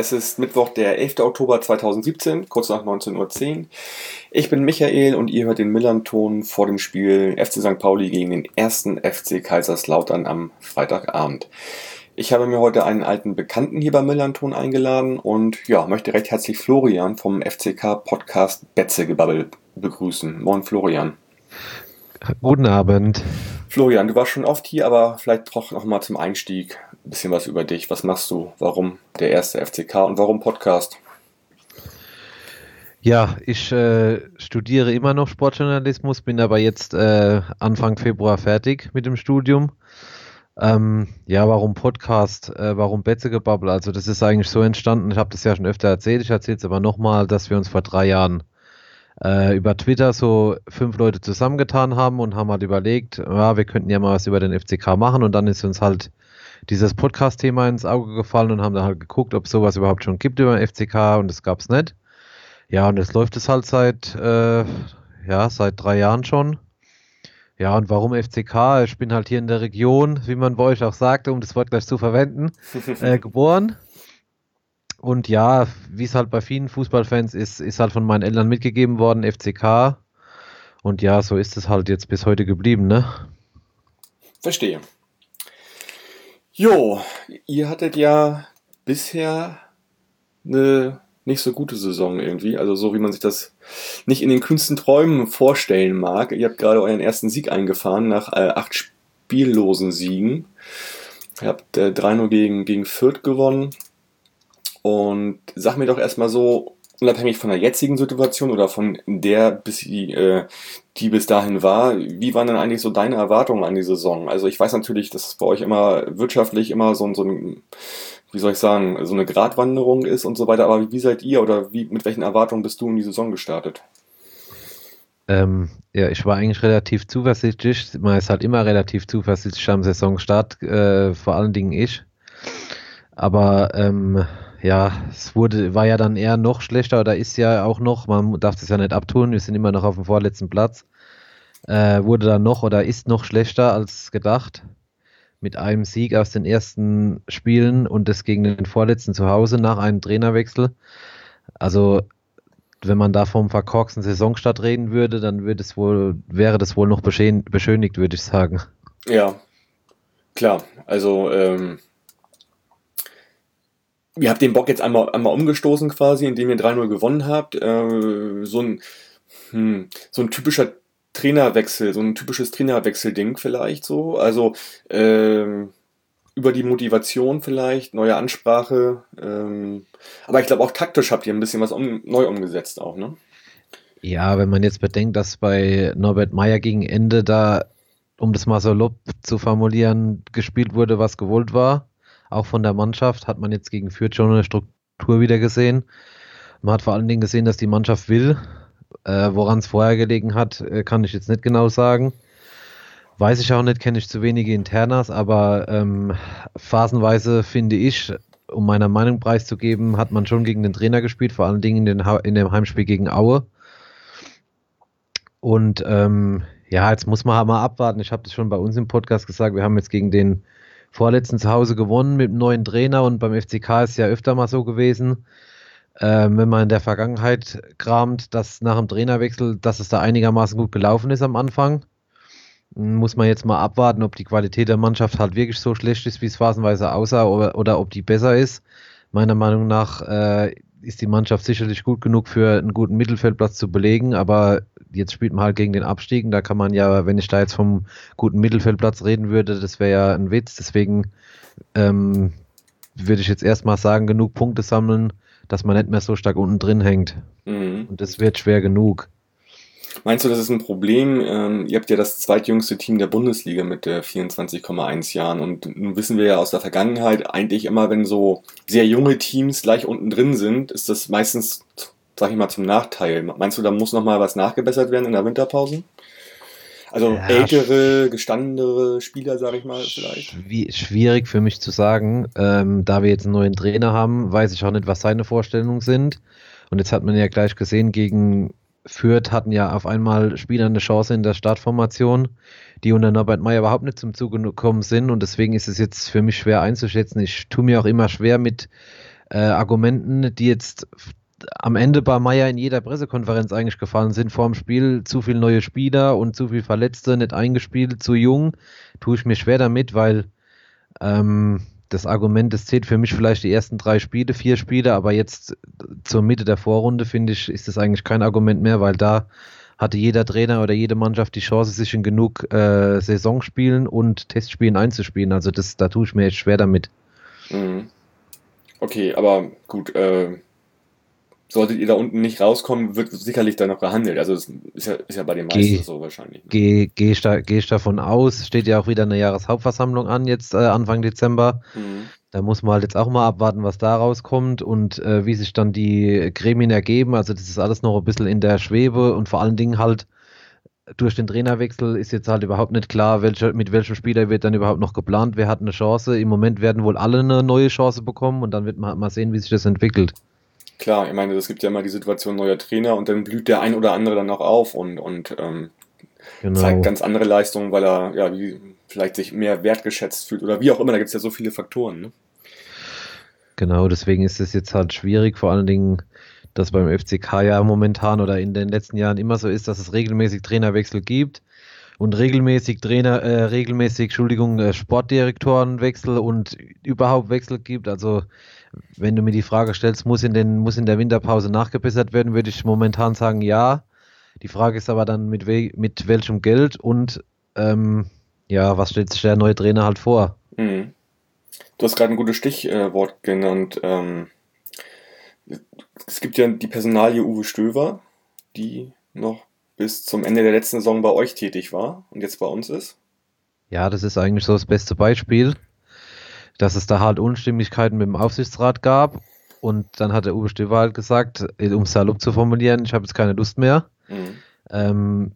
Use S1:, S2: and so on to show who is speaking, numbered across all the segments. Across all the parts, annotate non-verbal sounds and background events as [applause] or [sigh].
S1: es ist Mittwoch, der 11. Oktober 2017, kurz nach 19.10 Uhr. Ich bin Michael und ihr hört den Millanton vor dem Spiel FC St. Pauli gegen den ersten FC Kaiserslautern am Freitagabend. Ich habe mir heute einen alten Bekannten hier beim Millanton eingeladen und ja, möchte recht herzlich Florian vom FCK Podcast Betzegebabbel begrüßen. Moin Florian.
S2: Guten Abend.
S1: Florian, du warst schon oft hier, aber vielleicht doch noch mal zum Einstieg ein bisschen was über dich. Was machst du? Warum der erste FCK und warum Podcast?
S2: Ja, ich äh, studiere immer noch Sportjournalismus, bin aber jetzt äh, Anfang Februar fertig mit dem Studium. Ähm, ja, warum Podcast? Äh, warum Betzegebabbel? Also das ist eigentlich so entstanden, ich habe das ja schon öfter erzählt, ich erzähle es aber nochmal, dass wir uns vor drei Jahren äh, über Twitter so fünf Leute zusammengetan haben und haben halt überlegt, ja, wir könnten ja mal was über den FCK machen und dann ist uns halt dieses Podcast-Thema ins Auge gefallen und haben dann halt geguckt, ob es sowas überhaupt schon gibt über den FCK und das gab es nicht. Ja, und jetzt läuft es halt seit, äh, ja, seit drei Jahren schon. Ja, und warum FCK? Ich bin halt hier in der Region, wie man bei euch auch sagte, um das Wort gleich zu verwenden, [laughs] äh, geboren. Und ja, wie es halt bei vielen Fußballfans ist, ist halt von meinen Eltern mitgegeben worden, FCK. Und ja, so ist es halt jetzt bis heute geblieben, ne?
S1: Verstehe. Jo, ihr hattet ja bisher eine nicht so gute Saison irgendwie. Also so wie man sich das nicht in den kühnsten Träumen vorstellen mag. Ihr habt gerade euren ersten Sieg eingefahren nach äh, acht spiellosen Siegen. Ihr habt äh, 3-0 gegen, gegen Fürth gewonnen. Und sag mir doch erstmal so, unabhängig von der jetzigen Situation oder von der, bis die, äh, die bis dahin war, wie waren denn eigentlich so deine Erwartungen an die Saison? Also ich weiß natürlich, dass es bei euch immer wirtschaftlich immer so, so ein, wie soll ich sagen, so eine Gratwanderung ist und so weiter, aber wie seid ihr oder wie, mit welchen Erwartungen bist du in die Saison gestartet?
S2: Ähm, ja, ich war eigentlich relativ zuversichtlich. Man ist halt immer relativ zuversichtlich am Saisonstart, äh, vor allen Dingen ich. Aber ähm, ja, es wurde, war ja dann eher noch schlechter oder ist ja auch noch, man darf es ja nicht abtun, wir sind immer noch auf dem vorletzten Platz. Äh, wurde dann noch oder ist noch schlechter als gedacht. Mit einem Sieg aus den ersten Spielen und das gegen den vorletzten zu Hause nach einem Trainerwechsel. Also, wenn man da vom verkorksten Saisonstart reden würde, dann würde es wohl, wäre das wohl noch beschönigt, würde ich sagen.
S1: Ja, klar. Also, ähm, ihr habt den Bock jetzt einmal, einmal umgestoßen quasi, indem ihr 3-0 gewonnen habt. Äh, so, ein, hm, so ein typischer Trainerwechsel, so ein typisches Trainerwechsel-Ding vielleicht so. Also ähm, über die Motivation vielleicht, neue Ansprache. Ähm, aber ich glaube auch taktisch habt ihr ein bisschen was um, neu umgesetzt auch, ne?
S2: Ja, wenn man jetzt bedenkt, dass bei Norbert Meyer gegen Ende da, um das mal so lob zu formulieren, gespielt wurde, was gewollt war auch von der Mannschaft hat man jetzt gegen Fürth schon eine Struktur wieder gesehen. Man hat vor allen Dingen gesehen, dass die Mannschaft will. Äh, Woran es vorher gelegen hat, äh, kann ich jetzt nicht genau sagen. Weiß ich auch nicht, kenne ich zu wenige Internas, aber ähm, phasenweise finde ich, um meiner Meinung preiszugeben, hat man schon gegen den Trainer gespielt, vor allen Dingen in, den in dem Heimspiel gegen Aue. Und ähm, ja, jetzt muss man halt mal abwarten. Ich habe das schon bei uns im Podcast gesagt. Wir haben jetzt gegen den vorletzten zu Hause gewonnen mit einem neuen Trainer und beim FCK ist ja öfter mal so gewesen, ähm, wenn man in der Vergangenheit kramt, dass nach dem Trainerwechsel, dass es da einigermaßen gut gelaufen ist am Anfang. Muss man jetzt mal abwarten, ob die Qualität der Mannschaft halt wirklich so schlecht ist, wie es phasenweise aussah, oder, oder ob die besser ist. Meiner Meinung nach äh, ist die Mannschaft sicherlich gut genug für einen guten Mittelfeldplatz zu belegen, aber jetzt spielt man halt gegen den Abstieg und da kann man ja, wenn ich da jetzt vom guten Mittelfeldplatz reden würde, das wäre ja ein Witz. Deswegen ähm, würde ich jetzt erstmal sagen, genug Punkte sammeln, dass man nicht mehr so stark unten drin hängt. Mhm. Und das wird schwer genug.
S1: Meinst du, das ist ein Problem? Ähm, ihr habt ja das zweitjüngste Team der Bundesliga mit äh, 24,1 Jahren und nun wissen wir ja aus der Vergangenheit eigentlich immer, wenn so sehr junge Teams gleich unten drin sind, ist das meistens, sag ich mal, zum Nachteil. Meinst du, da muss noch mal was nachgebessert werden in der Winterpause? Also ja, ältere, gestandenere Spieler, sage ich mal, vielleicht.
S2: Schwierig für mich zu sagen. Ähm, da wir jetzt einen neuen Trainer haben, weiß ich auch nicht, was seine Vorstellungen sind. Und jetzt hat man ja gleich gesehen, gegen Fürth hatten ja auf einmal Spieler eine Chance in der Startformation, die unter Norbert Meyer überhaupt nicht zum Zuge gekommen sind und deswegen ist es jetzt für mich schwer einzuschätzen. Ich tue mir auch immer schwer mit äh, Argumenten, die jetzt am Ende bei Meyer in jeder Pressekonferenz eigentlich gefallen sind. Vor dem Spiel zu viele neue Spieler und zu viele Verletzte, nicht eingespielt, zu jung. Tue ich mir schwer damit, weil ähm, das Argument, es zählt für mich vielleicht die ersten drei Spiele, vier Spiele, aber jetzt zur Mitte der Vorrunde, finde ich, ist das eigentlich kein Argument mehr, weil da hatte jeder Trainer oder jede Mannschaft die Chance, sich in genug äh, Saisonspielen und Testspielen einzuspielen. Also das, da tue ich mir jetzt schwer damit.
S1: Mhm. Okay, aber gut, äh, solltet ihr da unten nicht rauskommen, wird sicherlich da noch gehandelt. Also das ist ja, ist ja bei den meisten geh, so wahrscheinlich. Ne?
S2: Gehe geh geh davon aus. Steht ja auch wieder eine Jahreshauptversammlung an, jetzt äh, Anfang Dezember. Mhm. Da muss man halt jetzt auch mal abwarten, was da rauskommt und äh, wie sich dann die Gremien ergeben. Also das ist alles noch ein bisschen in der Schwebe und vor allen Dingen halt durch den Trainerwechsel ist jetzt halt überhaupt nicht klar, welche, mit welchem Spieler wird dann überhaupt noch geplant. Wer hat eine Chance? Im Moment werden wohl alle eine neue Chance bekommen und dann wird man halt mal sehen, wie sich das entwickelt.
S1: Klar, ich meine, es gibt ja immer die Situation neuer Trainer und dann blüht der ein oder andere dann noch auf und, und ähm, genau. zeigt ganz andere Leistungen, weil er ja wie, vielleicht sich mehr wertgeschätzt fühlt oder wie auch immer. Da gibt es ja so viele Faktoren. Ne?
S2: Genau, deswegen ist es jetzt halt schwierig, vor allen Dingen, dass beim FCK ja momentan oder in den letzten Jahren immer so ist, dass es regelmäßig Trainerwechsel gibt und regelmäßig Trainer, äh, regelmäßig, Entschuldigung, äh, Sportdirektorenwechsel und überhaupt Wechsel gibt. Also wenn du mir die Frage stellst, muss in, den, muss in der Winterpause nachgebessert werden, würde ich momentan sagen, ja. Die Frage ist aber dann, mit, we mit welchem Geld und ähm, ja, was stellt sich der neue Trainer halt vor? Mhm.
S1: Du hast gerade ein gutes Stichwort genannt. Ähm, es gibt ja die Personalie Uwe Stöver, die noch bis zum Ende der letzten Saison bei euch tätig war und jetzt bei uns ist.
S2: Ja, das ist eigentlich so das beste Beispiel dass es da halt Unstimmigkeiten mit dem Aufsichtsrat gab. Und dann hat der Uwe Stöber halt gesagt, um es salopp zu formulieren, ich habe jetzt keine Lust mehr. Mhm. Ähm,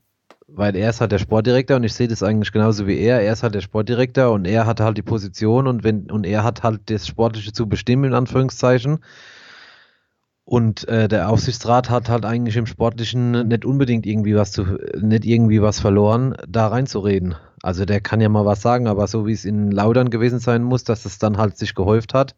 S2: weil er ist halt der Sportdirektor und ich sehe das eigentlich genauso wie er. Er ist halt der Sportdirektor und er hat halt die Position und wenn und er hat halt das Sportliche zu bestimmen, in Anführungszeichen. Und äh, der Aufsichtsrat hat halt eigentlich im Sportlichen nicht unbedingt irgendwie was zu, nicht irgendwie was verloren, da reinzureden. Also der kann ja mal was sagen, aber so wie es in Laudern gewesen sein muss, dass es dann halt sich gehäuft hat,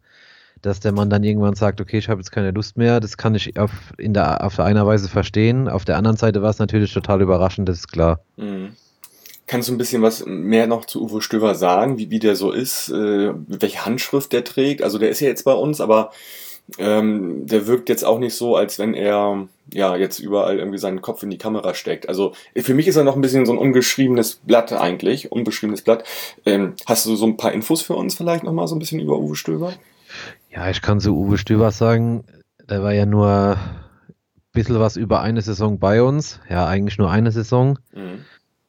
S2: dass der Mann dann irgendwann sagt, okay, ich habe jetzt keine Lust mehr, das kann ich auf, in der, auf einer Weise verstehen. Auf der anderen Seite war es natürlich total überraschend, das ist klar. Mhm.
S1: Kannst du ein bisschen was mehr noch zu Uwe Stöver sagen, wie, wie der so ist, äh, welche Handschrift der trägt? Also der ist ja jetzt bei uns, aber ähm, der wirkt jetzt auch nicht so, als wenn er ja jetzt überall irgendwie seinen Kopf in die Kamera steckt. Also für mich ist er noch ein bisschen so ein ungeschriebenes Blatt eigentlich, unbeschriebenes Blatt. Ähm, hast du so ein paar Infos für uns vielleicht nochmal so ein bisschen über Uwe Stöber?
S2: Ja, ich kann zu Uwe Stöber sagen, der war ja nur ein bisschen was über eine Saison bei uns. Ja, eigentlich nur eine Saison. Mhm.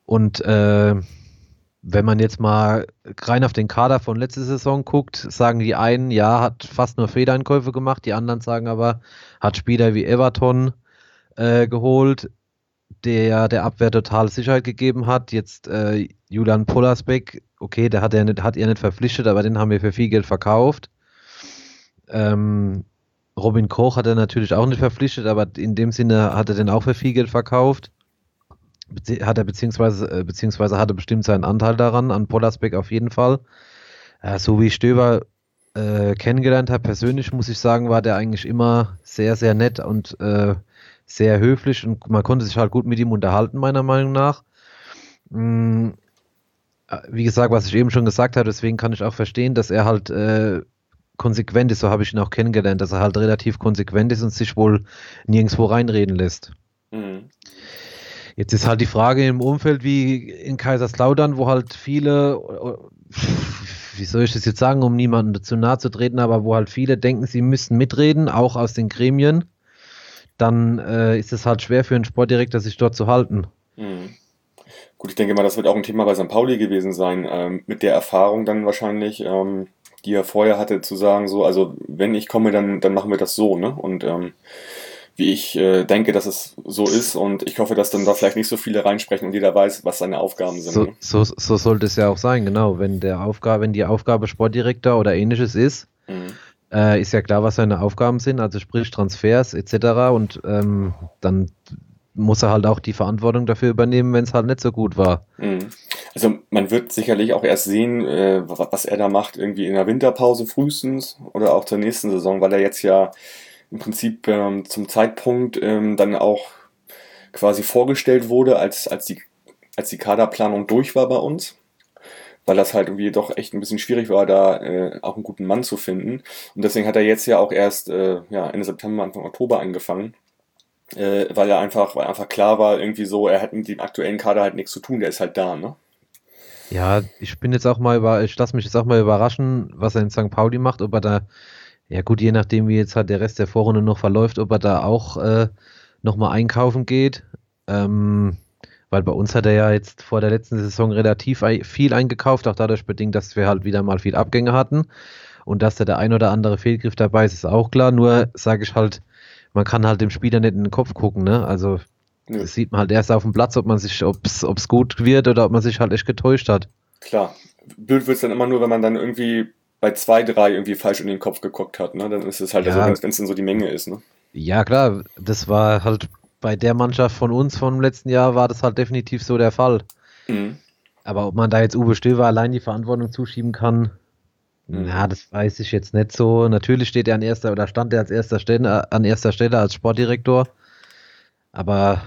S2: Und äh, wenn man jetzt mal rein auf den Kader von letzter Saison guckt, sagen die einen, ja, hat fast nur Federeinkäufe gemacht, die anderen sagen aber, hat Spieler wie Everton äh, geholt, der der Abwehr total Sicherheit gegeben hat. Jetzt äh, Julian Pollersbeck, okay, der hat er nicht, hat er nicht verpflichtet, aber den haben wir für viel Geld verkauft. Ähm, Robin Koch hat er natürlich auch nicht verpflichtet, aber in dem Sinne hat er den auch für viel Geld verkauft hat er beziehungsweise, äh, beziehungsweise hatte bestimmt seinen Anteil daran, an Pollersbeck auf jeden Fall. Äh, so wie ich Stöber äh, kennengelernt habe, persönlich muss ich sagen, war der eigentlich immer sehr, sehr nett und äh, sehr höflich und man konnte sich halt gut mit ihm unterhalten, meiner Meinung nach. Mhm. Wie gesagt, was ich eben schon gesagt habe, deswegen kann ich auch verstehen, dass er halt äh, konsequent ist, so habe ich ihn auch kennengelernt, dass er halt relativ konsequent ist und sich wohl nirgendwo reinreden lässt. Mhm. Jetzt ist halt die Frage im Umfeld wie in Kaiserslautern, wo halt viele, wie soll ich das jetzt sagen, um niemanden zu nahe zu treten, aber wo halt viele denken, sie müssten mitreden, auch aus den Gremien, dann äh, ist es halt schwer für einen Sportdirektor, sich dort zu halten. Mhm.
S1: Gut, ich denke mal, das wird auch ein Thema bei St. Pauli gewesen sein, ähm, mit der Erfahrung dann wahrscheinlich, ähm, die er vorher hatte, zu sagen, so, also wenn ich komme, dann, dann machen wir das so, ne? Und ähm, wie ich äh, denke, dass es so ist. Und ich hoffe, dass dann da vielleicht nicht so viele reinsprechen und jeder weiß, was seine Aufgaben sind.
S2: So, ne? so, so sollte es ja auch sein, genau. Wenn der Aufgabe, wenn die Aufgabe Sportdirektor oder ähnliches ist, mhm. äh, ist ja klar, was seine Aufgaben sind, also sprich Transfers etc. Und ähm, dann muss er halt auch die Verantwortung dafür übernehmen, wenn es halt nicht so gut war.
S1: Mhm. Also man wird sicherlich auch erst sehen, äh, was er da macht, irgendwie in der Winterpause frühestens oder auch zur nächsten Saison, weil er jetzt ja im Prinzip ähm, zum Zeitpunkt ähm, dann auch quasi vorgestellt wurde, als, als, die, als die Kaderplanung durch war bei uns weil das halt irgendwie doch echt ein bisschen schwierig war, da äh, auch einen guten Mann zu finden. Und deswegen hat er jetzt ja auch erst äh, ja, Ende September, Anfang Oktober angefangen äh, weil er einfach, weil einfach klar war, irgendwie so, er hat mit dem aktuellen Kader halt nichts zu tun, der ist halt da, ne?
S2: Ja, ich bin jetzt auch mal über, ich lasse mich jetzt auch mal überraschen, was er in St. Pauli macht, ob er da, ja gut, je nachdem, wie jetzt halt der Rest der Vorrunde noch verläuft, ob er da auch äh, nochmal einkaufen geht. Ähm, weil bei uns hat er ja jetzt vor der letzten Saison relativ viel eingekauft, auch dadurch bedingt, dass wir halt wieder mal viel Abgänge hatten. Und dass da der ein oder andere Fehlgriff dabei ist, ist auch klar. Nur sage ich halt, man kann halt dem Spieler nicht in den Kopf gucken, ne? Also ja. das sieht man halt erst auf dem Platz, ob man sich, ob es gut wird oder ob man sich halt echt getäuscht hat.
S1: Klar. Blöd wird es dann immer nur, wenn man dann irgendwie bei zwei, drei irgendwie falsch in den Kopf geguckt hat, ne? Dann ist es halt ja. so, wenn es dann so die Menge ist, ne?
S2: Ja, klar, das war halt bei der Mannschaft von uns vom letzten Jahr war das halt definitiv so der Fall. Mhm. Aber ob man da jetzt Uwe Stöver allein die Verantwortung zuschieben kann, ja, das weiß ich jetzt nicht so. Natürlich steht er an erster oder stand er als erster Stelle, an erster Stelle als Sportdirektor. Aber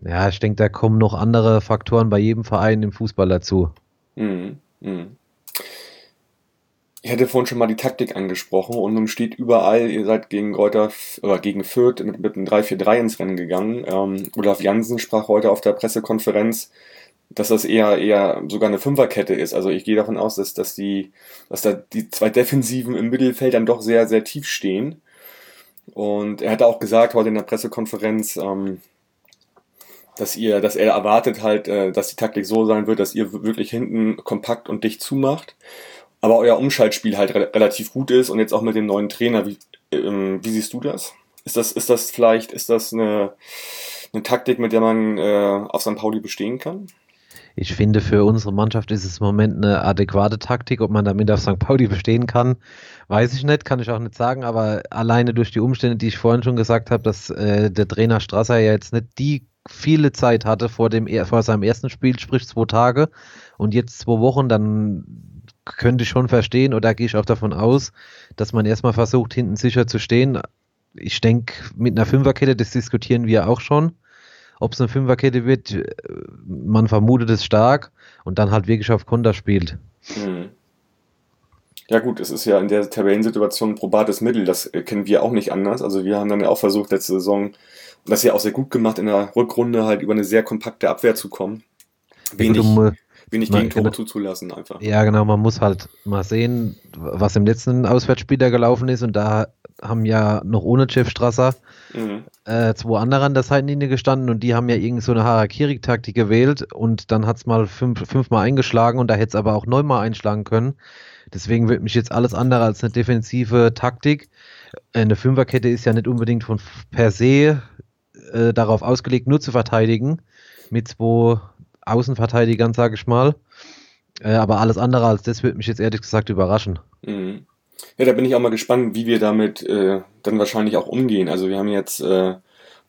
S2: ja, ich denke, da kommen noch andere Faktoren bei jedem Verein im Fußball dazu. Mhm. Mhm.
S1: Ich hatte vorhin schon mal die Taktik angesprochen und nun steht überall, ihr seid gegen Reuter oder gegen Fürth mit, mit einem 3-4-3 ins Rennen gegangen. Ähm, Olaf Jansen sprach heute auf der Pressekonferenz dass das eher eher sogar eine Fünferkette ist. Also ich gehe davon aus, dass, dass die, dass da die zwei Defensiven im Mittelfeld dann doch sehr, sehr tief stehen. Und er hat auch gesagt heute in der Pressekonferenz, ähm, dass ihr, dass er erwartet halt, äh, dass die Taktik so sein wird, dass ihr wirklich hinten kompakt und dicht zumacht. Aber euer Umschaltspiel halt re relativ gut ist und jetzt auch mit dem neuen Trainer. Wie, ähm, wie siehst du das? Ist das, ist das vielleicht, ist das eine, eine Taktik, mit der man äh, auf St. Pauli bestehen kann?
S2: Ich finde, für unsere Mannschaft ist es im Moment eine adäquate Taktik. Ob man damit auf St. Pauli bestehen kann, weiß ich nicht, kann ich auch nicht sagen. Aber alleine durch die Umstände, die ich vorhin schon gesagt habe, dass äh, der Trainer Strasser ja jetzt nicht die viele Zeit hatte vor, dem, vor seinem ersten Spiel, sprich zwei Tage und jetzt zwei Wochen, dann könnte ich schon verstehen oder gehe ich auch davon aus, dass man erstmal versucht, hinten sicher zu stehen. Ich denke, mit einer Fünferkette, das diskutieren wir auch schon ob es eine Fünferkette wird, äh, man vermutet es stark und dann halt wirklich auf Konter spielt. Hm.
S1: Ja gut, es ist ja in der Tabellensituation ein probates Mittel, das äh, kennen wir auch nicht anders. Also wir haben dann ja auch versucht, letzte Saison, das ja auch sehr gut gemacht, in der Rückrunde halt über eine sehr kompakte Abwehr zu kommen. Wenig, ja, wenig Gegentore genau, zuzulassen einfach.
S2: Ja genau, man muss halt mal sehen, was im letzten Auswärtsspiel da gelaufen ist und da haben ja noch ohne Jeff Strasser mhm. äh, zwei andere an der Seitenlinie gestanden und die haben ja irgend so eine Harakiri-Taktik gewählt und dann hat es mal fünf, fünfmal eingeschlagen und da hätte es aber auch neunmal einschlagen können. Deswegen wird mich jetzt alles andere als eine defensive Taktik. Eine Fünferkette ist ja nicht unbedingt von per se äh, darauf ausgelegt, nur zu verteidigen. Mit zwei Außenverteidigern, sage ich mal. Äh, aber alles andere als das wird mich jetzt ehrlich gesagt überraschen. Mhm.
S1: Ja, da bin ich auch mal gespannt, wie wir damit äh, dann wahrscheinlich auch umgehen. Also wir haben jetzt, äh,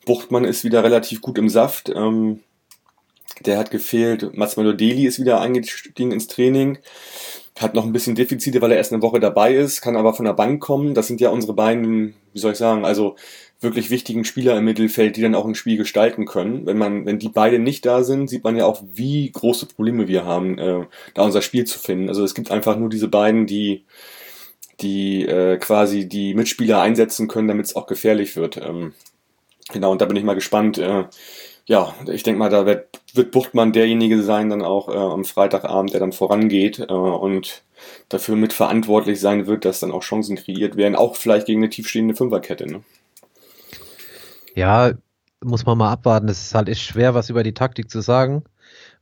S1: Buchtmann ist wieder relativ gut im Saft. Ähm, der hat gefehlt. Matsmelo Deli ist wieder eingestiegen ins Training. Hat noch ein bisschen Defizite, weil er erst eine Woche dabei ist, kann aber von der Bank kommen. Das sind ja unsere beiden, wie soll ich sagen, also wirklich wichtigen Spieler im Mittelfeld, die dann auch ein Spiel gestalten können. Wenn man, wenn die beide nicht da sind, sieht man ja auch, wie große Probleme wir haben, äh, da unser Spiel zu finden. Also es gibt einfach nur diese beiden, die die äh, quasi die Mitspieler einsetzen können, damit es auch gefährlich wird. Ähm, genau, und da bin ich mal gespannt. Äh, ja, ich denke mal, da wird, wird Buchtmann derjenige sein, dann auch äh, am Freitagabend, der dann vorangeht äh, und dafür mitverantwortlich sein wird, dass dann auch Chancen kreiert werden, auch vielleicht gegen eine tiefstehende Fünferkette. Ne?
S2: Ja, muss man mal abwarten. Es ist halt echt schwer, was über die Taktik zu sagen.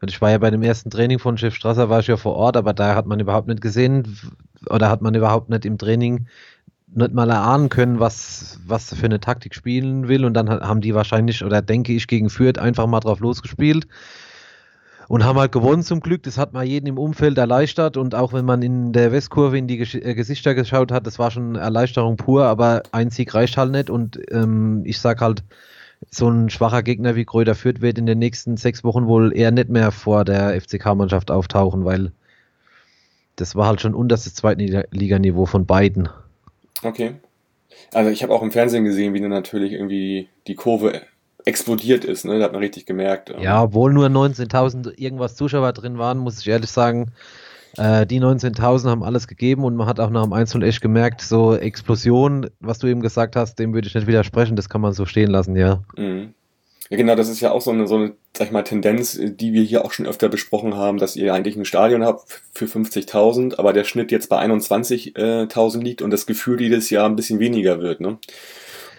S2: Und ich war ja bei dem ersten Training von Chef Strasser, war ich ja vor Ort, aber da hat man überhaupt nicht gesehen, oder hat man überhaupt nicht im Training nicht mal erahnen können, was, was für eine Taktik spielen will. Und dann haben die wahrscheinlich, oder denke ich, gegen Fürth einfach mal drauf losgespielt und haben halt gewonnen zum Glück. Das hat mal jeden im Umfeld erleichtert und auch wenn man in der Westkurve in die äh, Gesichter geschaut hat, das war schon Erleichterung pur, aber ein Sieg reicht halt nicht und ähm, ich sag halt, so ein schwacher Gegner wie Gröder Fürth wird in den nächsten sechs Wochen wohl eher nicht mehr vor der FCK-Mannschaft auftauchen, weil das war halt schon unterstes Zweitliganiveau von beiden.
S1: Okay. Also ich habe auch im Fernsehen gesehen, wie dann natürlich irgendwie die Kurve explodiert ist, ne? Da hat man richtig gemerkt.
S2: Ähm. Ja, obwohl nur 19.000 irgendwas Zuschauer drin waren, muss ich ehrlich sagen, äh, die 19.000 haben alles gegeben und man hat auch nach dem 1 echt gemerkt, so Explosion, was du eben gesagt hast, dem würde ich nicht widersprechen, das kann man so stehen lassen, ja.
S1: Mhm. Ja, genau, das ist ja auch so eine, so eine, sag ich mal, Tendenz, die wir hier auch schon öfter besprochen haben, dass ihr eigentlich ein Stadion habt für 50.000, aber der Schnitt jetzt bei 21.000 liegt und das Gefühl jedes Jahr ein bisschen weniger wird, ne?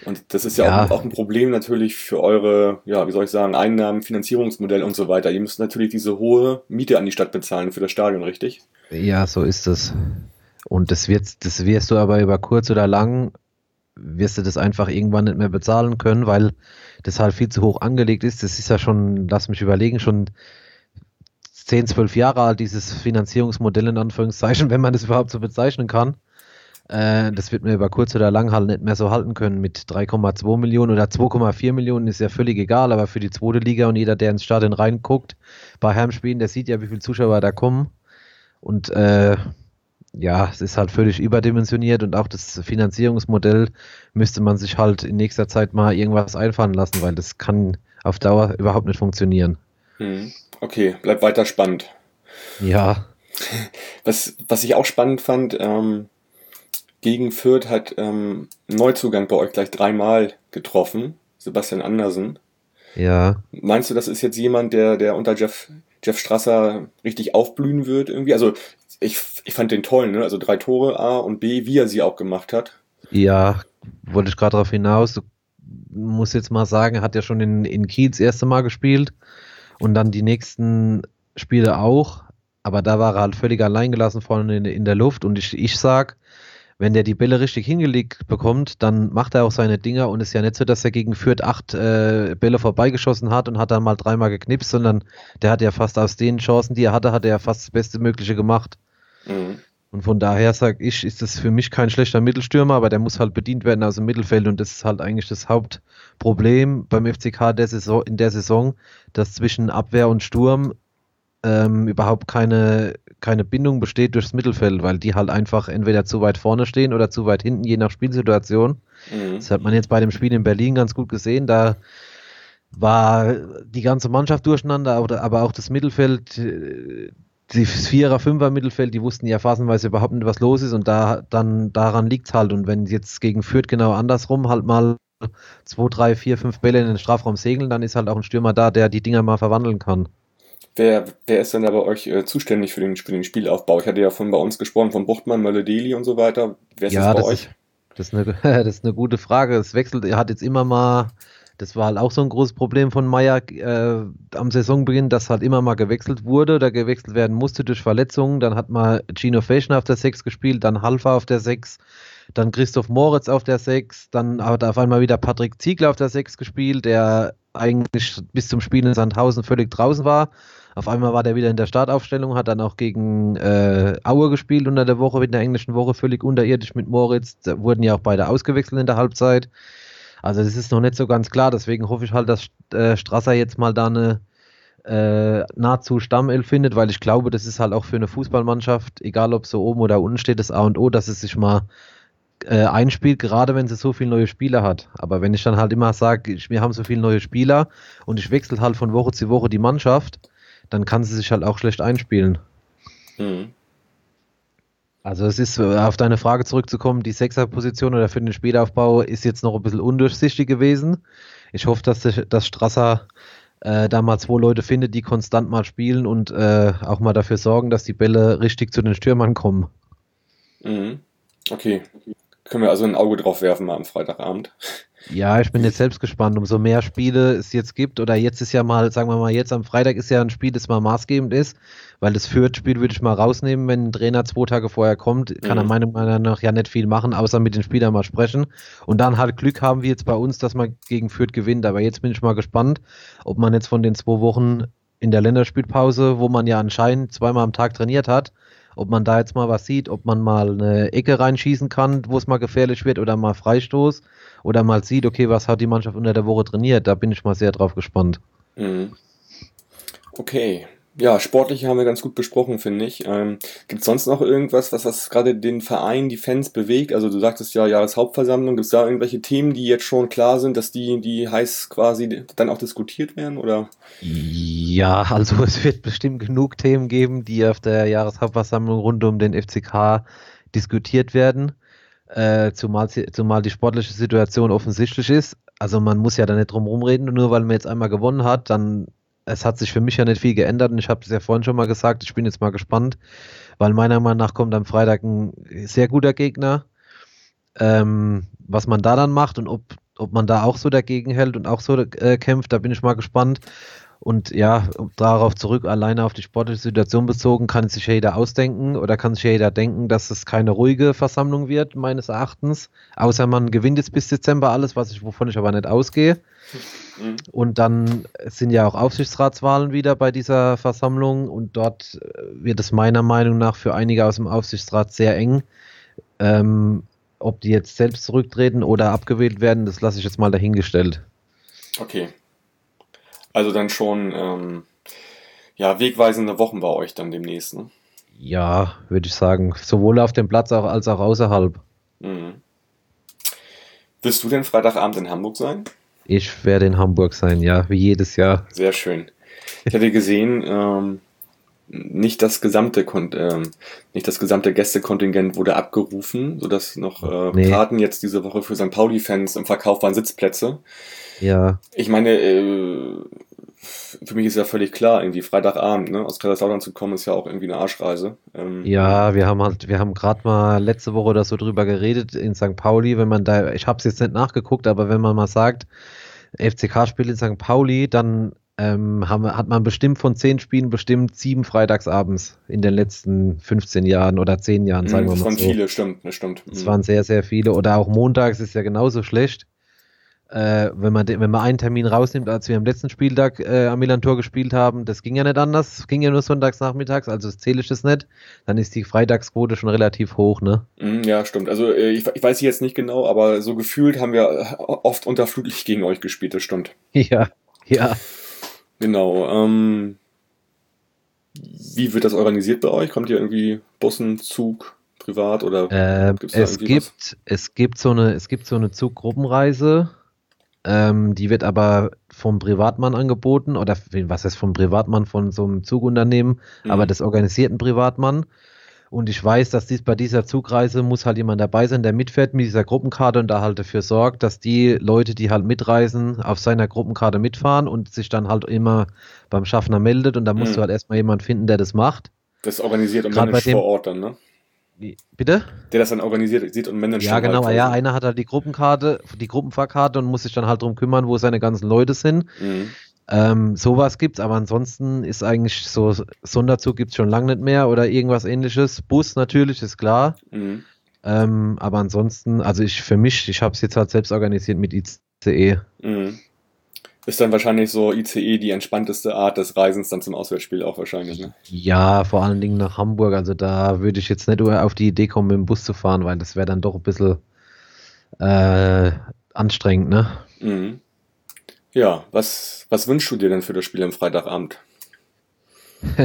S1: Und das ist ja, ja. Auch, auch, ein Problem natürlich für eure, ja, wie soll ich sagen, Einnahmen, Finanzierungsmodell und so weiter. Ihr müsst natürlich diese hohe Miete an die Stadt bezahlen für das Stadion, richtig?
S2: Ja, so ist es. Und das, wird, das wirst du aber über kurz oder lang, wirst du das einfach irgendwann nicht mehr bezahlen können, weil das halt viel zu hoch angelegt ist. Das ist ja schon, lass mich überlegen, schon 10, 12 Jahre alt, dieses Finanzierungsmodell in Anführungszeichen, [laughs] wenn man das überhaupt so bezeichnen kann. Äh, das wird mir über kurz oder lang halt nicht mehr so halten können. Mit 3,2 Millionen oder 2,4 Millionen ist ja völlig egal, aber für die zweite Liga und jeder, der ins Stadion reinguckt, bei Heimspielen, der sieht ja, wie viele Zuschauer da kommen. Und äh, ja, es ist halt völlig überdimensioniert und auch das Finanzierungsmodell müsste man sich halt in nächster Zeit mal irgendwas einfallen lassen, weil das kann auf Dauer überhaupt nicht funktionieren.
S1: Hm. Okay, bleibt weiter spannend.
S2: Ja.
S1: Was, was ich auch spannend fand, ähm, gegen Fürth hat ähm, Neuzugang bei euch gleich dreimal getroffen, Sebastian Andersen.
S2: Ja.
S1: Meinst du, das ist jetzt jemand, der, der unter Jeff, Jeff Strasser richtig aufblühen wird irgendwie? Also ich, ich fand den toll, ne? Also drei Tore A und B, wie er sie auch gemacht hat.
S2: Ja, wollte ich gerade darauf hinaus. Du musst jetzt mal sagen, hat ja schon in, in Kiel das erste Mal gespielt und dann die nächsten Spiele auch. Aber da war er halt völlig allein gelassen vorne in, in der Luft. Und ich, ich sag, wenn der die Bälle richtig hingelegt bekommt, dann macht er auch seine Dinger und es ist ja nicht so, dass er gegen Fürth acht äh, Bälle vorbeigeschossen hat und hat dann mal dreimal geknipst, sondern der hat ja fast aus den Chancen, die er hatte, hat er ja fast das Beste Mögliche gemacht. Mhm. Und von daher sage ich, ist das für mich kein schlechter Mittelstürmer, aber der muss halt bedient werden aus dem Mittelfeld und das ist halt eigentlich das Hauptproblem beim FCK der Saison, in der Saison, dass zwischen Abwehr und Sturm ähm, überhaupt keine, keine Bindung besteht durchs Mittelfeld, weil die halt einfach entweder zu weit vorne stehen oder zu weit hinten, je nach Spielsituation. Mhm. Das hat man jetzt bei dem Spiel in Berlin ganz gut gesehen. Da war die ganze Mannschaft durcheinander, aber auch das Mittelfeld, äh, die Vierer, Fünfer Mittelfeld, die wussten ja phasenweise überhaupt nicht, was los ist und da dann daran liegt es halt. Und wenn jetzt gegen Fürth genau andersrum halt mal zwei, drei, vier, fünf Bälle in den Strafraum segeln, dann ist halt auch ein Stürmer da, der die Dinger mal verwandeln kann.
S1: Wer, wer ist denn da bei euch äh, zuständig für den, für den Spielaufbau? Ich hatte ja von bei uns gesprochen, von Buchtmann, Mölle-Deli und so weiter. Wer ist
S2: ja,
S1: das
S2: bei das euch? Ist, das, ist eine, [laughs] das ist eine gute Frage. Es wechselt, er hat jetzt immer mal, das war halt auch so ein großes Problem von Meier äh, am Saisonbeginn, dass halt immer mal gewechselt wurde, da gewechselt werden musste durch Verletzungen. Dann hat mal Gino Feschner auf der 6 gespielt, dann Halfa auf der 6 dann Christoph Moritz auf der 6, dann hat auf einmal wieder Patrick Ziegler auf der 6 gespielt, der eigentlich bis zum Spiel in Sandhausen völlig draußen war. Auf einmal war der wieder in der Startaufstellung, hat dann auch gegen äh, Aue gespielt unter der Woche, in der englischen Woche völlig unterirdisch mit Moritz. Da wurden ja auch beide ausgewechselt in der Halbzeit. Also das ist noch nicht so ganz klar, deswegen hoffe ich halt, dass äh, Strasser jetzt mal da eine äh, nahezu Stammelf findet, weil ich glaube, das ist halt auch für eine Fußballmannschaft, egal ob so oben oder unten steht, das A und O, dass es sich mal äh, einspielt, gerade wenn sie so viele neue Spieler hat. Aber wenn ich dann halt immer sage, wir haben so viele neue Spieler und ich wechsle halt von Woche zu Woche die Mannschaft, dann kann sie sich halt auch schlecht einspielen. Mhm. Also es ist, äh, auf deine Frage zurückzukommen, die Sechserposition oder für den Spielaufbau ist jetzt noch ein bisschen undurchsichtig gewesen. Ich hoffe, dass, dass Strasser äh, da mal zwei Leute findet, die konstant mal spielen und äh, auch mal dafür sorgen, dass die Bälle richtig zu den Stürmern kommen.
S1: Mhm. Okay. Können wir also ein Auge drauf werfen mal am Freitagabend.
S2: Ja, ich bin jetzt selbst gespannt, umso mehr Spiele es jetzt gibt, oder jetzt ist ja mal, sagen wir mal, jetzt am Freitag ist ja ein Spiel, das mal maßgebend ist, weil das Fürth-Spiel würde ich mal rausnehmen, wenn ein Trainer zwei Tage vorher kommt, kann mhm. er meiner Meinung nach ja nicht viel machen, außer mit den Spielern mal sprechen. Und dann halt Glück haben wir jetzt bei uns, dass man gegen Fürth gewinnt. Aber jetzt bin ich mal gespannt, ob man jetzt von den zwei Wochen in der Länderspielpause, wo man ja anscheinend zweimal am Tag trainiert hat, ob man da jetzt mal was sieht, ob man mal eine Ecke reinschießen kann, wo es mal gefährlich wird oder mal Freistoß oder mal sieht, okay, was hat die Mannschaft unter der Woche trainiert. Da bin ich mal sehr drauf gespannt.
S1: Mhm. Okay, ja, sportlich haben wir ganz gut besprochen, finde ich. Ähm, Gibt es sonst noch irgendwas, was, was gerade den Verein, die Fans bewegt? Also du sagtest ja Jahreshauptversammlung. Gibt es da irgendwelche Themen, die jetzt schon klar sind, dass die, die heiß quasi dann auch diskutiert werden? Oder?
S2: Ja, also [laughs] es wird bestimmt genug Themen geben, die auf der Jahreshauptversammlung rund um den FCK diskutiert werden. Äh, zumal, zumal die sportliche Situation offensichtlich ist. Also man muss ja da nicht drum rumreden, nur weil man jetzt einmal gewonnen hat, dann es hat sich für mich ja nicht viel geändert und ich habe es ja vorhin schon mal gesagt, ich bin jetzt mal gespannt, weil meiner Meinung nach kommt am Freitag ein sehr guter Gegner. Ähm, was man da dann macht und ob, ob man da auch so dagegen hält und auch so äh, kämpft, da bin ich mal gespannt. Und ja, darauf zurück, alleine auf die sportliche Situation bezogen, kann sich jeder ausdenken oder kann sich jeder denken, dass es keine ruhige Versammlung wird, meines Erachtens. Außer man gewinnt jetzt bis Dezember alles, was ich, wovon ich aber nicht ausgehe. Mhm. Und dann sind ja auch Aufsichtsratswahlen wieder bei dieser Versammlung und dort äh, wird es meiner Meinung nach für einige aus dem Aufsichtsrat sehr eng. Ähm, ob die jetzt selbst zurücktreten oder abgewählt werden, das lasse ich jetzt mal dahingestellt.
S1: Okay. Also dann schon ähm, ja, wegweisende Wochen bei euch dann demnächst, ne?
S2: Ja, würde ich sagen. Sowohl auf dem Platz auch, als auch außerhalb. Mhm.
S1: Wirst du denn Freitagabend in Hamburg sein?
S2: Ich werde in Hamburg sein, ja, wie jedes Jahr.
S1: Sehr schön. Ich hatte gesehen, ähm, nicht das gesamte ähm, nicht das gesamte Gästekontingent wurde abgerufen, sodass noch äh, nee. Karten jetzt diese Woche für St. Pauli-Fans im Verkauf waren Sitzplätze.
S2: Ja.
S1: Ich meine, äh, für mich ist ja völlig klar, irgendwie Freitagabend, ne, aus Kaiserslautern zu kommen, ist ja auch irgendwie eine Arschreise.
S2: Ähm, ja, wir haben halt, wir haben gerade mal letzte Woche oder so drüber geredet in St. Pauli, wenn man da, ich habe es jetzt nicht nachgeguckt, aber wenn man mal sagt, FCK spielt in St. Pauli, dann ähm, haben, hat man bestimmt von zehn Spielen bestimmt sieben Freitagsabends in den letzten 15 Jahren oder zehn Jahren, mhm, sagen wir mal. Das
S1: waren so. viele, stimmt, das stimmt.
S2: Das waren sehr, sehr viele. Oder auch montags ist ja genauso schlecht. Äh, wenn, man wenn man einen Termin rausnimmt, als wir am letzten Spieltag äh, am Milan-Tor gespielt haben, das ging ja nicht anders, ging ja nur sonntags nachmittags, also zähle ich das nicht, dann ist die Freitagsquote schon relativ hoch, ne?
S1: Mhm, ja, stimmt. Also äh, ich, ich weiß jetzt nicht genau, aber so gefühlt haben wir äh, oft unter Flutlicht gegen euch gespielt, das stimmt. [laughs]
S2: Ja, ja.
S1: Genau. Ähm, wie wird das organisiert bei euch? Kommt ihr irgendwie Bussen, Zug, privat oder
S2: äh, es gibt was? es gibt so eine es gibt so eine Zuggruppenreise ähm, die wird aber vom Privatmann angeboten oder was heißt vom Privatmann von so einem Zugunternehmen, mhm. aber des organisierten Privatmann. Und ich weiß, dass dies bei dieser Zugreise muss halt jemand dabei sein, der mitfährt mit dieser Gruppenkarte und da halt dafür sorgt, dass die Leute, die halt mitreisen, auf seiner Gruppenkarte mitfahren und sich dann halt immer beim Schaffner meldet und da musst mhm. du halt erstmal jemanden finden, der das macht.
S1: Das organisiert und managt vor Ort dann, ne?
S2: Bitte?
S1: Der das dann organisiert sieht und managt.
S2: Ja, genau. Halt ja, einer hat halt die Gruppenkarte, die Gruppenfahrkarte und muss sich dann halt drum kümmern, wo seine ganzen Leute sind. Mhm. Ähm, sowas gibt's, aber ansonsten ist eigentlich so Sonderzug gibt's schon lange nicht mehr oder irgendwas ähnliches. Bus natürlich, ist klar. Mhm. Ähm, aber ansonsten, also ich für mich, ich habe es jetzt halt selbst organisiert mit ICE. Mhm.
S1: Ist dann wahrscheinlich so ICE die entspannteste Art des Reisens dann zum Auswärtsspiel auch wahrscheinlich, ne?
S2: Ja, vor allen Dingen nach Hamburg. Also da würde ich jetzt nicht auf die Idee kommen, mit dem Bus zu fahren, weil das wäre dann doch ein bisschen äh, anstrengend, ne? Mhm.
S1: Ja, was, was wünschst du dir denn für das Spiel am Freitagabend? [laughs]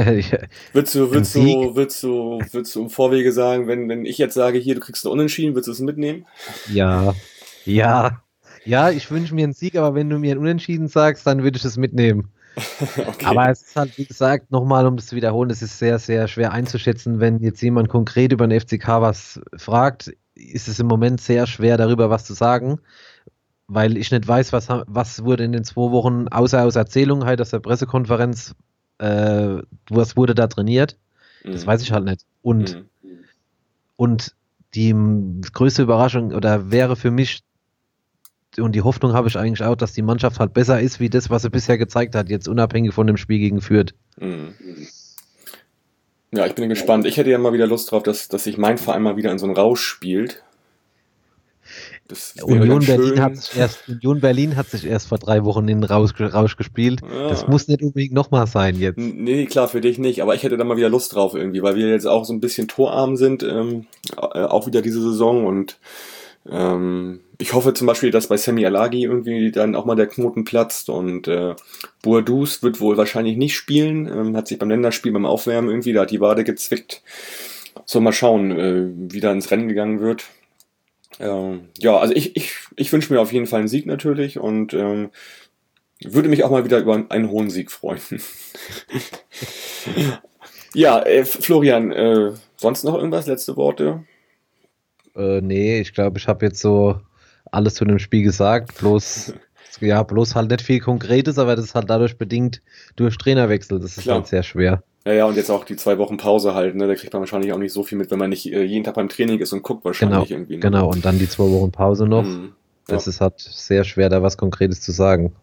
S1: würdest du, würdest du, würdest du, würdest du im Vorwege sagen, wenn, wenn ich jetzt sage, hier, du kriegst einen Unentschieden, würdest du es mitnehmen?
S2: Ja, ja, ja, ich wünsche mir einen Sieg, aber wenn du mir einen Unentschieden sagst, dann würde ich es mitnehmen. [laughs] okay. Aber es ist halt, wie gesagt, nochmal, um das zu wiederholen, es ist sehr, sehr schwer einzuschätzen, wenn jetzt jemand konkret über den FCK was fragt, ist es im Moment sehr schwer, darüber was zu sagen, weil ich nicht weiß, was, was wurde in den zwei Wochen, außer aus Erzählungen halt aus der Pressekonferenz, äh, was wurde da trainiert. Das mhm. weiß ich halt nicht. Und, mhm. und die größte Überraschung oder wäre für mich und die Hoffnung habe ich eigentlich auch, dass die Mannschaft halt besser ist, wie das, was sie bisher gezeigt hat, jetzt unabhängig von dem Spiel gegen Fürth. Mhm.
S1: Ja, ich bin gespannt. Ich hätte ja mal wieder Lust drauf, dass, dass sich mein Verein mal wieder in so einen Rausch spielt.
S2: Union Berlin, hat sich erst, Union Berlin hat sich erst vor drei Wochen in den Rausch, Rausch gespielt.
S1: Ja.
S2: Das muss nicht unbedingt nochmal sein jetzt.
S1: Nee, klar, für dich nicht, aber ich hätte da mal wieder Lust drauf irgendwie, weil wir jetzt auch so ein bisschen torarm sind, ähm, äh, auch wieder diese Saison und ähm, ich hoffe zum Beispiel, dass bei Sammy Alagi irgendwie dann auch mal der Knoten platzt und äh, Boadus wird wohl wahrscheinlich nicht spielen, ähm, hat sich beim Länderspiel beim Aufwärmen irgendwie, da die Wade gezwickt. So, mal schauen, äh, wie da ins Rennen gegangen wird. Ähm, ja, also ich, ich, ich wünsche mir auf jeden Fall einen Sieg natürlich und ähm, würde mich auch mal wieder über einen hohen Sieg freuen. [laughs] ja, äh, Florian, äh, sonst noch irgendwas? Letzte Worte?
S2: Äh, nee, ich glaube, ich habe jetzt so alles zu dem Spiel gesagt. Bloß, ja, bloß halt nicht viel Konkretes, aber das ist halt dadurch bedingt durch Trainerwechsel. Das ist
S1: Klar.
S2: halt sehr schwer.
S1: Ja, ja, und jetzt auch die zwei Wochen Pause halt, ne? Da kriegt man wahrscheinlich auch nicht so viel mit, wenn man nicht äh, jeden Tag beim Training ist und guckt wahrscheinlich
S2: Genau,
S1: irgendwie. Ne?
S2: genau. Und dann die zwei Wochen Pause noch.
S1: Mhm.
S2: Das
S1: Ja.
S2: ist halt sehr schwer, da was Konkretes zu sagen.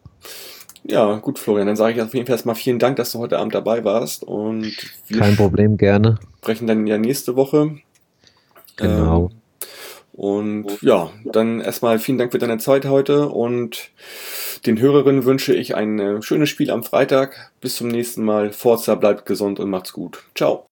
S1: Ja, gut, Florian, dann sage ich auf jeden Fall erstmal vielen Dank, dass du heute Abend dabei warst und wir
S2: Kein Problem, gerne.
S1: sprechen dann ja nächste Woche.
S2: Genau.
S1: Ähm, und ja, dann erstmal vielen Dank für deine Zeit heute und den Hörerinnen wünsche ich ein äh, schönes Spiel am Freitag. Bis zum nächsten Mal. Forza bleibt gesund und macht's gut. Ciao.